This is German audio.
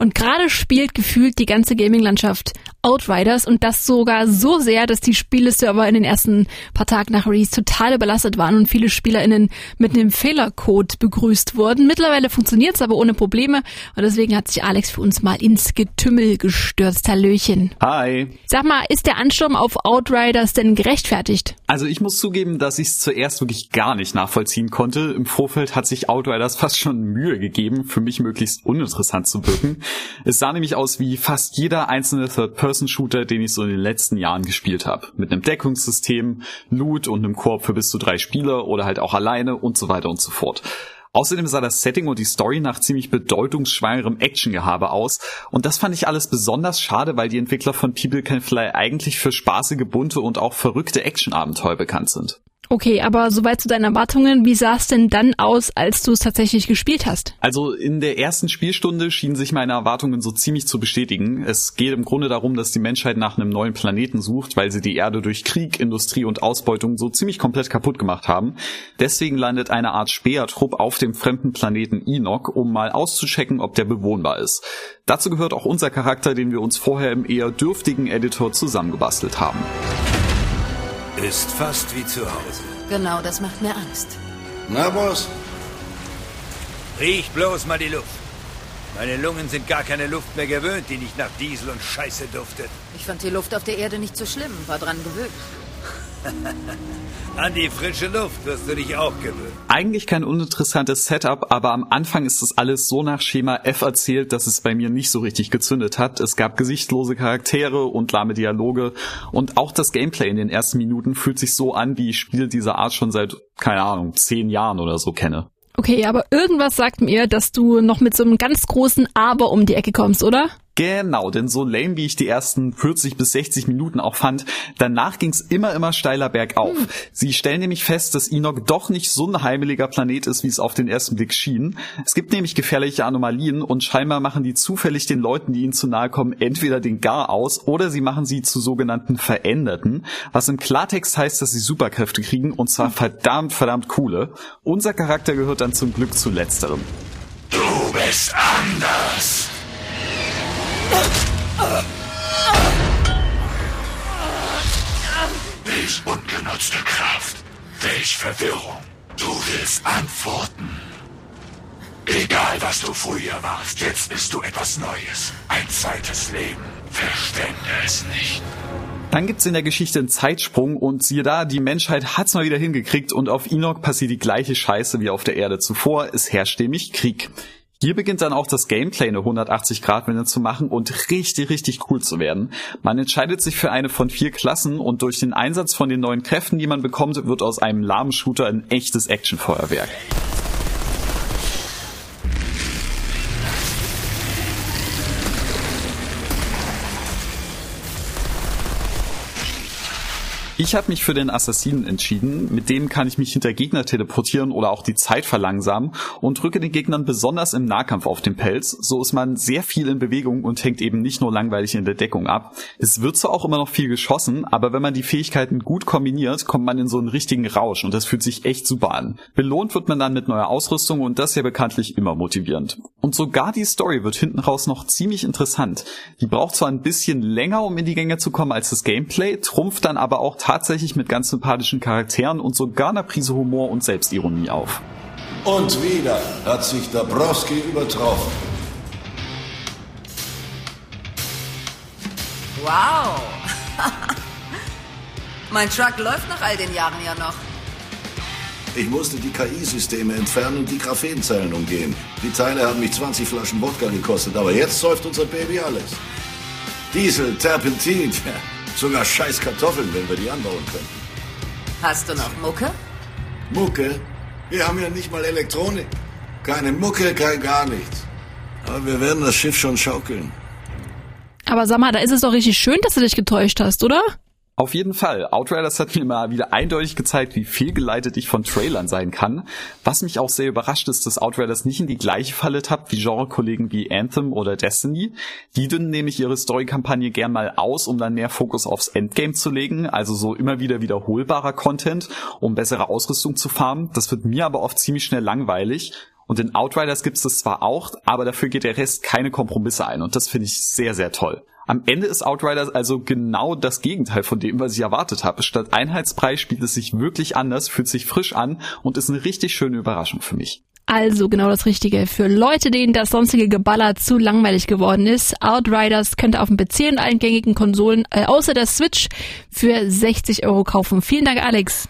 Und gerade spielt gefühlt die ganze Gaming-Landschaft Outriders und das sogar so sehr, dass die Spieleserver in den ersten paar Tagen nach Release total überlastet waren und viele SpielerInnen mit einem Fehlercode begrüßt wurden. Mittlerweile funktioniert es aber ohne Probleme und deswegen hat sich Alex für uns mal ins Getümmel gestürzt. Hallöchen. Hi. Sag mal, ist der Ansturm auf Outriders denn gerechtfertigt? Also ich muss zugeben, dass ich es zuerst wirklich gar nicht nachvollziehen konnte. Im Vorfeld hat sich Outriders fast schon Mühe gegeben, für mich möglichst uninteressant zu wirken. Es sah nämlich aus wie fast jeder einzelne Third-Person-Shooter, den ich so in den letzten Jahren gespielt habe. Mit einem Deckungssystem, Loot und einem Korb für bis zu drei Spieler oder halt auch alleine und so weiter und so fort. Außerdem sah das Setting und die Story nach ziemlich bedeutungsschwangerem Actiongehabe aus. Und das fand ich alles besonders schade, weil die Entwickler von People Can Fly eigentlich für spaßige, bunte und auch verrückte Actionabenteuer bekannt sind. Okay, aber soweit zu deinen Erwartungen, wie sah es denn dann aus, als du es tatsächlich gespielt hast? Also in der ersten Spielstunde schienen sich meine Erwartungen so ziemlich zu bestätigen. Es geht im Grunde darum, dass die Menschheit nach einem neuen Planeten sucht, weil sie die Erde durch Krieg, Industrie und Ausbeutung so ziemlich komplett kaputt gemacht haben. Deswegen landet eine Art Speertrupp auf dem fremden Planeten Enoch, um mal auszuchecken, ob der bewohnbar ist. Dazu gehört auch unser Charakter, den wir uns vorher im eher dürftigen Editor zusammengebastelt haben. Ist fast wie zu Hause. Genau, das macht mir Angst. Na, Boss? Riech bloß mal die Luft. Meine Lungen sind gar keine Luft mehr gewöhnt, die nicht nach Diesel und Scheiße duftet. Ich fand die Luft auf der Erde nicht so schlimm, war dran gewöhnt. An die frische Luft wirst du dich auch gewöhnen. Eigentlich kein uninteressantes Setup, aber am Anfang ist das alles so nach Schema F erzählt, dass es bei mir nicht so richtig gezündet hat. Es gab gesichtslose Charaktere und lahme Dialoge und auch das Gameplay in den ersten Minuten fühlt sich so an, wie ich Spiele dieser Art schon seit, keine Ahnung, zehn Jahren oder so kenne. Okay, aber irgendwas sagt mir, dass du noch mit so einem ganz großen Aber um die Ecke kommst, oder? Genau, denn so lame wie ich die ersten 40 bis 60 Minuten auch fand, danach ging's immer, immer steiler bergauf. Hm. Sie stellen nämlich fest, dass Enoch doch nicht so ein heimeliger Planet ist, wie es auf den ersten Blick schien. Es gibt nämlich gefährliche Anomalien und scheinbar machen die zufällig den Leuten, die ihnen zu nahe kommen, entweder den Gar aus oder sie machen sie zu sogenannten Veränderten, was im Klartext heißt, dass sie Superkräfte kriegen und zwar verdammt, verdammt coole. Unser Charakter gehört dann zum Glück zu letzterem. Du bist anders. Verwirrung. Du willst Antworten. Egal, was du früher warst, jetzt bist du etwas Neues. Ein zweites Leben. Verschwende es nicht. Dann gibt's in der Geschichte einen Zeitsprung und siehe da, die Menschheit hat's mal wieder hingekriegt und auf Enoch passiert die gleiche Scheiße wie auf der Erde zuvor. Es herrscht nämlich Krieg. Hier beginnt dann auch das Gameplay eine 180-Grad-Wende zu machen und richtig, richtig cool zu werden. Man entscheidet sich für eine von vier Klassen und durch den Einsatz von den neuen Kräften, die man bekommt, wird aus einem lahmen Shooter ein echtes Actionfeuerwerk. Ich habe mich für den Assassinen entschieden. Mit dem kann ich mich hinter Gegner teleportieren oder auch die Zeit verlangsamen und drücke den Gegnern besonders im Nahkampf auf den Pelz. So ist man sehr viel in Bewegung und hängt eben nicht nur langweilig in der Deckung ab. Es wird zwar auch immer noch viel geschossen, aber wenn man die Fähigkeiten gut kombiniert, kommt man in so einen richtigen Rausch und das fühlt sich echt super an. Belohnt wird man dann mit neuer Ausrüstung und das ist ja bekanntlich immer motivierend. Und sogar die Story wird hinten raus noch ziemlich interessant. Die braucht zwar ein bisschen länger, um in die Gänge zu kommen als das Gameplay, trumpft dann aber auch tatsächlich mit ganz sympathischen Charakteren und sogar einer Prise Humor und Selbstironie auf. Und wieder hat sich Dabrowski übertroffen. Wow. mein Truck läuft nach all den Jahren ja noch. Ich musste die KI-Systeme entfernen und die Graphenzellen umgehen. Die Teile haben mich 20 Flaschen Wodka gekostet, aber jetzt säuft unser Baby alles. Diesel, Terpentin, sogar scheiß Kartoffeln, wenn wir die anbauen könnten. Hast du noch Mucke? Mucke? Wir haben ja nicht mal Elektronik. Keine Mucke, kein gar nichts. Aber wir werden das Schiff schon schaukeln. Aber sag mal, da ist es doch richtig schön, dass du dich getäuscht hast, oder? Auf jeden Fall. Outriders hat mir mal wieder eindeutig gezeigt, wie fehlgeleitet ich von Trailern sein kann. Was mich auch sehr überrascht ist, dass Outriders nicht in die gleiche Falle tappt wie Genrekollegen wie Anthem oder Destiny. Die dünnen nämlich ihre Storykampagne gern mal aus, um dann mehr Fokus aufs Endgame zu legen, also so immer wieder wiederholbarer Content, um bessere Ausrüstung zu farmen. Das wird mir aber oft ziemlich schnell langweilig. Und in Outriders gibt es das zwar auch, aber dafür geht der Rest keine Kompromisse ein und das finde ich sehr, sehr toll. Am Ende ist Outriders also genau das Gegenteil von dem, was ich erwartet habe. Statt Einheitspreis spielt es sich wirklich anders, fühlt sich frisch an und ist eine richtig schöne Überraschung für mich. Also genau das Richtige. Für Leute, denen das sonstige Geballer zu langweilig geworden ist, Outriders könnte auf dem PC und allen gängigen Konsolen äh, außer der Switch für 60 Euro kaufen. Vielen Dank, Alex.